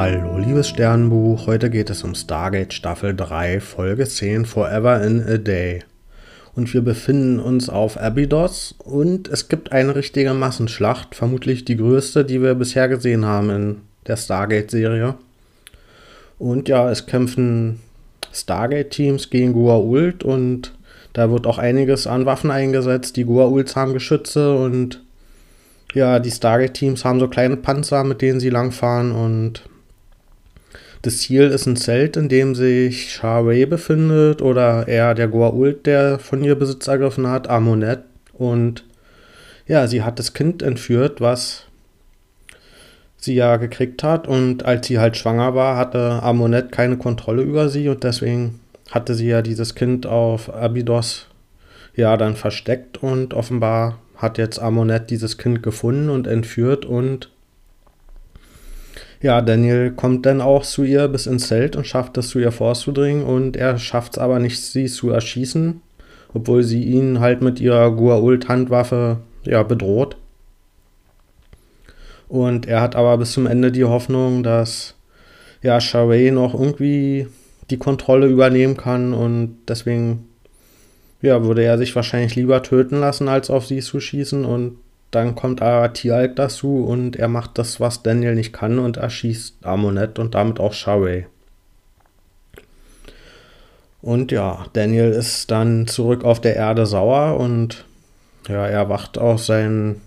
Hallo, liebes Sternbuch. Heute geht es um Stargate Staffel 3, Folge 10, Forever in a Day. Und wir befinden uns auf Abydos und es gibt eine richtige Massenschlacht, vermutlich die größte, die wir bisher gesehen haben in der Stargate-Serie. Und ja, es kämpfen Stargate-Teams gegen Gua'uld und da wird auch einiges an Waffen eingesetzt. Die Gua'ulds haben Geschütze und ja, die Stargate-Teams haben so kleine Panzer, mit denen sie langfahren und das Ziel ist ein Zelt, in dem sich Charway befindet oder eher der Goa'uld, der von ihr Besitz ergriffen hat, Amonet. Und ja, sie hat das Kind entführt, was sie ja gekriegt hat. Und als sie halt schwanger war, hatte Amonet keine Kontrolle über sie und deswegen hatte sie ja dieses Kind auf Abydos ja dann versteckt und offenbar hat jetzt Amonet dieses Kind gefunden und entführt und ja, Daniel kommt dann auch zu ihr bis ins Zelt und schafft es, zu ihr vorzudringen und er schafft es aber nicht, sie zu erschießen, obwohl sie ihn halt mit ihrer Gua'uld-Handwaffe ja, bedroht. Und er hat aber bis zum Ende die Hoffnung, dass ja, Sharway noch irgendwie die Kontrolle übernehmen kann und deswegen ja, würde er sich wahrscheinlich lieber töten lassen, als auf sie zu schießen und dann kommt Tialk dazu und er macht das, was Daniel nicht kann und erschießt Amonet und damit auch Sharway. Und ja, Daniel ist dann zurück auf der Erde sauer und ja, er wacht aus seinem,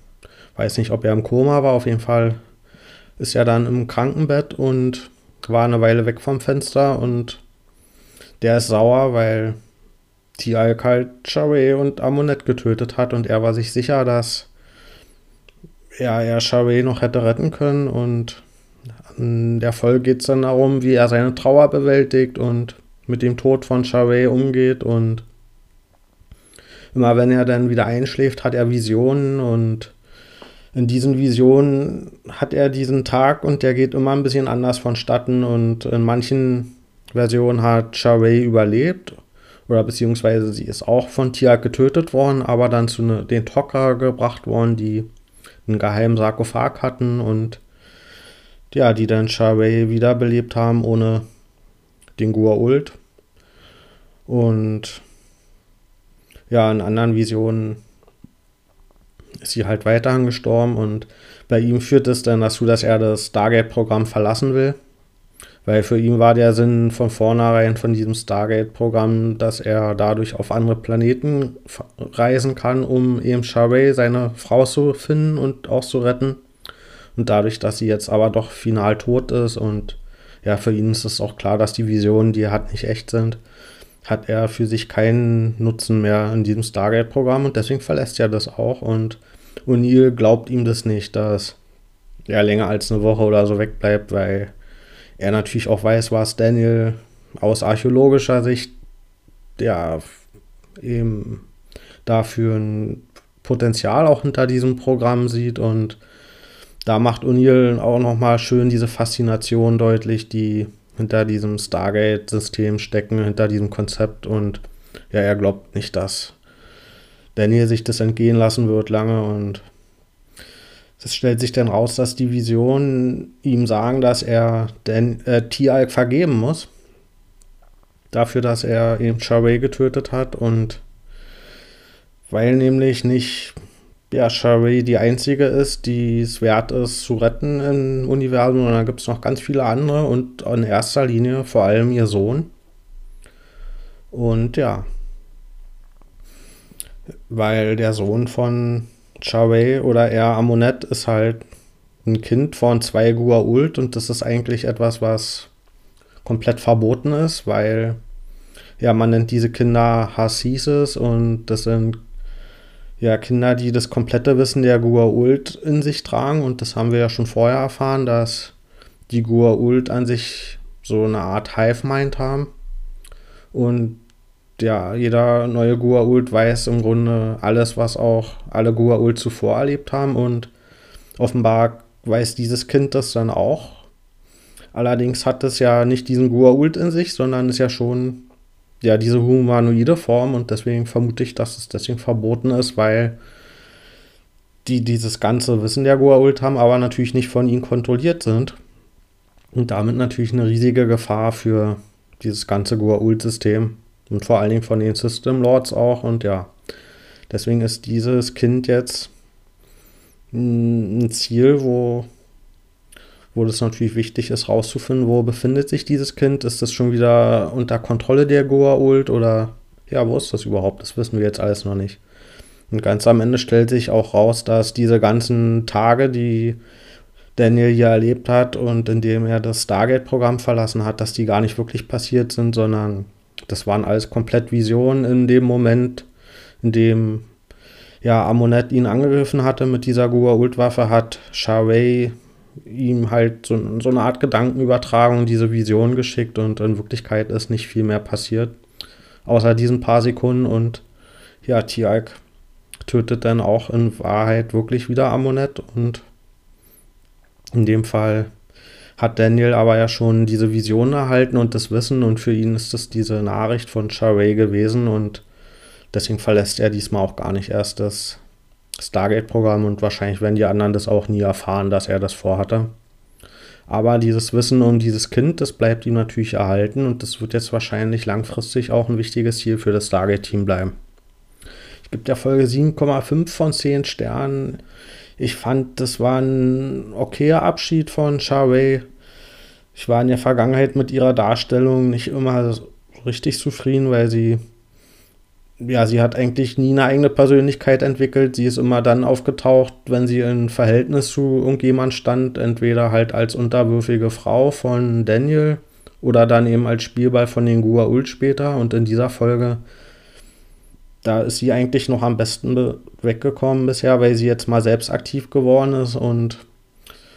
weiß nicht, ob er im Koma war, auf jeden Fall ist er dann im Krankenbett und war eine Weile weg vom Fenster und der ist sauer, weil Tialk halt Sharway und Amonet getötet hat und er war sich sicher, dass ja, er Charvet noch hätte retten können. Und in der Folge geht es dann darum, wie er seine Trauer bewältigt und mit dem Tod von Charvet umgeht. Und immer wenn er dann wieder einschläft, hat er Visionen und in diesen Visionen hat er diesen Tag und der geht immer ein bisschen anders vonstatten und in manchen Versionen hat Charvet überlebt oder beziehungsweise sie ist auch von Tiak getötet worden, aber dann zu ne, den Tocker gebracht worden, die einen geheimen Sarkophag hatten und ja, die dann Charway wiederbelebt haben ohne den Gua'uld. Und ja, in anderen Visionen ist sie halt weiterhin gestorben und bei ihm führt es dann dazu, dass er das Stargate-Programm verlassen will. Weil für ihn war der Sinn von vornherein von diesem Stargate-Programm, dass er dadurch auf andere Planeten reisen kann, um eben Sharway, seine Frau, zu finden und auch zu retten. Und dadurch, dass sie jetzt aber doch final tot ist und ja, für ihn ist es auch klar, dass die Visionen, die er hat, nicht echt sind, hat er für sich keinen Nutzen mehr in diesem Stargate-Programm und deswegen verlässt er das auch. Und O'Neill glaubt ihm das nicht, dass er länger als eine Woche oder so wegbleibt, weil er natürlich auch weiß, was Daniel aus archäologischer Sicht ja eben dafür ein Potenzial auch hinter diesem Programm sieht. Und da macht O'Neill auch nochmal schön diese Faszination deutlich, die hinter diesem Stargate-System stecken, hinter diesem Konzept. Und ja, er glaubt nicht, dass Daniel sich das entgehen lassen wird lange. Und es stellt sich dann raus, dass die Visionen ihm sagen, dass er den äh, Tialk vergeben muss. Dafür, dass er eben Sharway getötet hat und weil nämlich nicht ja, Sharway die einzige ist, die es wert ist zu retten im Universum, sondern da gibt es noch ganz viele andere und in erster Linie vor allem ihr Sohn. Und ja, weil der Sohn von Chawei oder eher Amonet ist halt ein Kind von zwei Gua'uld und das ist eigentlich etwas, was komplett verboten ist, weil ja, man nennt diese Kinder Hassises und das sind ja Kinder, die das komplette Wissen der Gua'uld in sich tragen und das haben wir ja schon vorher erfahren, dass die Gua'uld an sich so eine Art Hive-Mind haben und ja, jeder neue Gua'uld weiß im Grunde alles, was auch alle Gua'uld zuvor erlebt haben und offenbar weiß dieses Kind das dann auch. Allerdings hat es ja nicht diesen Gua'uld in sich, sondern ist ja schon ja diese humanoide Form und deswegen vermute ich, dass es deswegen verboten ist, weil die dieses ganze Wissen der Gua'uld haben, aber natürlich nicht von ihnen kontrolliert sind. Und damit natürlich eine riesige Gefahr für dieses ganze Goa'uld-System und vor allen Dingen von den System Lords auch. Und ja, deswegen ist dieses Kind jetzt ein Ziel, wo, wo das natürlich wichtig ist, rauszufinden, wo befindet sich dieses Kind. Ist das schon wieder unter Kontrolle der Goa'uld oder ja, wo ist das überhaupt? Das wissen wir jetzt alles noch nicht. Und ganz am Ende stellt sich auch raus, dass diese ganzen Tage, die Daniel hier erlebt hat und indem er das Stargate-Programm verlassen hat, dass die gar nicht wirklich passiert sind, sondern das waren alles komplett Visionen in dem Moment, in dem ja, Amonet ihn angegriffen hatte mit dieser Gua-Ult-Waffe, hat Sharway ihm halt so, so, eine Art Gedankenübertragung, diese Vision geschickt und in Wirklichkeit ist nicht viel mehr passiert. Außer diesen paar Sekunden und ja, Tialk tötet dann auch in Wahrheit wirklich wieder Amonet und in dem Fall hat Daniel aber ja schon diese Vision erhalten und das Wissen und für ihn ist das diese Nachricht von Sharay gewesen und deswegen verlässt er diesmal auch gar nicht erst das Stargate-Programm und wahrscheinlich werden die anderen das auch nie erfahren, dass er das vorhatte. Aber dieses Wissen um dieses Kind, das bleibt ihm natürlich erhalten und das wird jetzt wahrscheinlich langfristig auch ein wichtiges Ziel für das Stargate-Team bleiben. Ich gebe der Folge 7,5 von 10 Sternen. Ich fand, das war ein okayer Abschied von Charway. Ich war in der Vergangenheit mit ihrer Darstellung nicht immer richtig zufrieden, weil sie, ja, sie hat eigentlich nie eine eigene Persönlichkeit entwickelt. Sie ist immer dann aufgetaucht, wenn sie in Verhältnis zu irgendjemand stand, entweder halt als unterwürfige Frau von Daniel oder dann eben als Spielball von den Gua'uld später. Und in dieser Folge da ist sie eigentlich noch am besten weggekommen bisher, weil sie jetzt mal selbst aktiv geworden ist und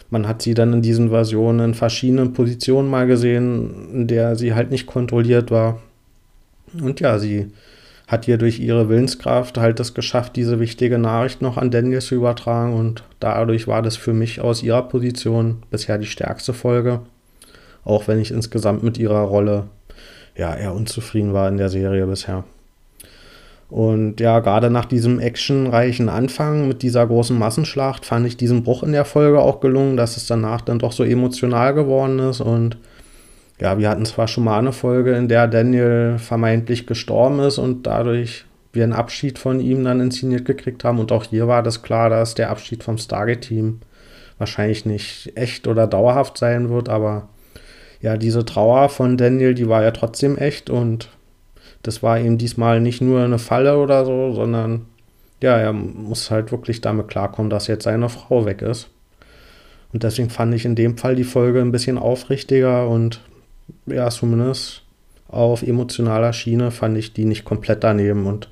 man hat sie dann in diesen Versionen in verschiedenen Positionen mal gesehen, in der sie halt nicht kontrolliert war. Und ja, sie hat hier durch ihre Willenskraft halt es geschafft, diese wichtige Nachricht noch an Daniel zu übertragen und dadurch war das für mich aus ihrer Position bisher die stärkste Folge. Auch wenn ich insgesamt mit ihrer Rolle ja eher unzufrieden war in der Serie bisher. Und ja, gerade nach diesem actionreichen Anfang mit dieser großen Massenschlacht fand ich diesen Bruch in der Folge auch gelungen, dass es danach dann doch so emotional geworden ist. Und ja, wir hatten zwar schon mal eine Folge, in der Daniel vermeintlich gestorben ist und dadurch wir einen Abschied von ihm dann inszeniert gekriegt haben. Und auch hier war das klar, dass der Abschied vom Stargate-Team wahrscheinlich nicht echt oder dauerhaft sein wird. Aber ja, diese Trauer von Daniel, die war ja trotzdem echt und das war ihm diesmal nicht nur eine Falle oder so, sondern ja, er muss halt wirklich damit klarkommen, dass jetzt seine Frau weg ist. Und deswegen fand ich in dem Fall die Folge ein bisschen aufrichtiger und ja, zumindest auf emotionaler Schiene fand ich die nicht komplett daneben. Und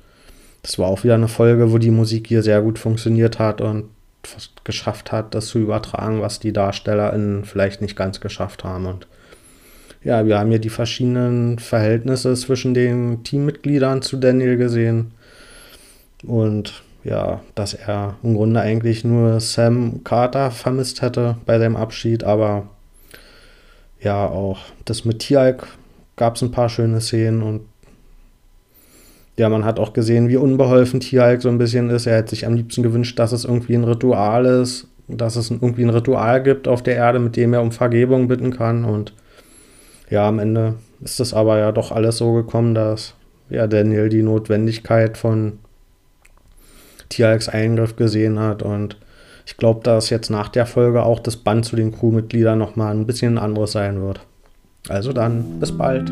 das war auch wieder eine Folge, wo die Musik hier sehr gut funktioniert hat und geschafft hat, das zu übertragen, was die DarstellerInnen vielleicht nicht ganz geschafft haben. Und ja, wir haben hier die verschiedenen Verhältnisse zwischen den Teammitgliedern zu Daniel gesehen. Und ja, dass er im Grunde eigentlich nur Sam Carter vermisst hätte bei seinem Abschied, aber ja, auch das mit Tialk gab es ein paar schöne Szenen und ja, man hat auch gesehen, wie unbeholfen Tialk so ein bisschen ist. Er hätte sich am liebsten gewünscht, dass es irgendwie ein Ritual ist, dass es irgendwie ein Ritual gibt auf der Erde, mit dem er um Vergebung bitten kann und ja, am Ende ist das aber ja doch alles so gekommen, dass ja Daniel die Notwendigkeit von Tialks Eingriff gesehen hat und ich glaube, dass jetzt nach der Folge auch das Band zu den Crewmitgliedern nochmal ein bisschen anderes sein wird. Also dann, bis bald.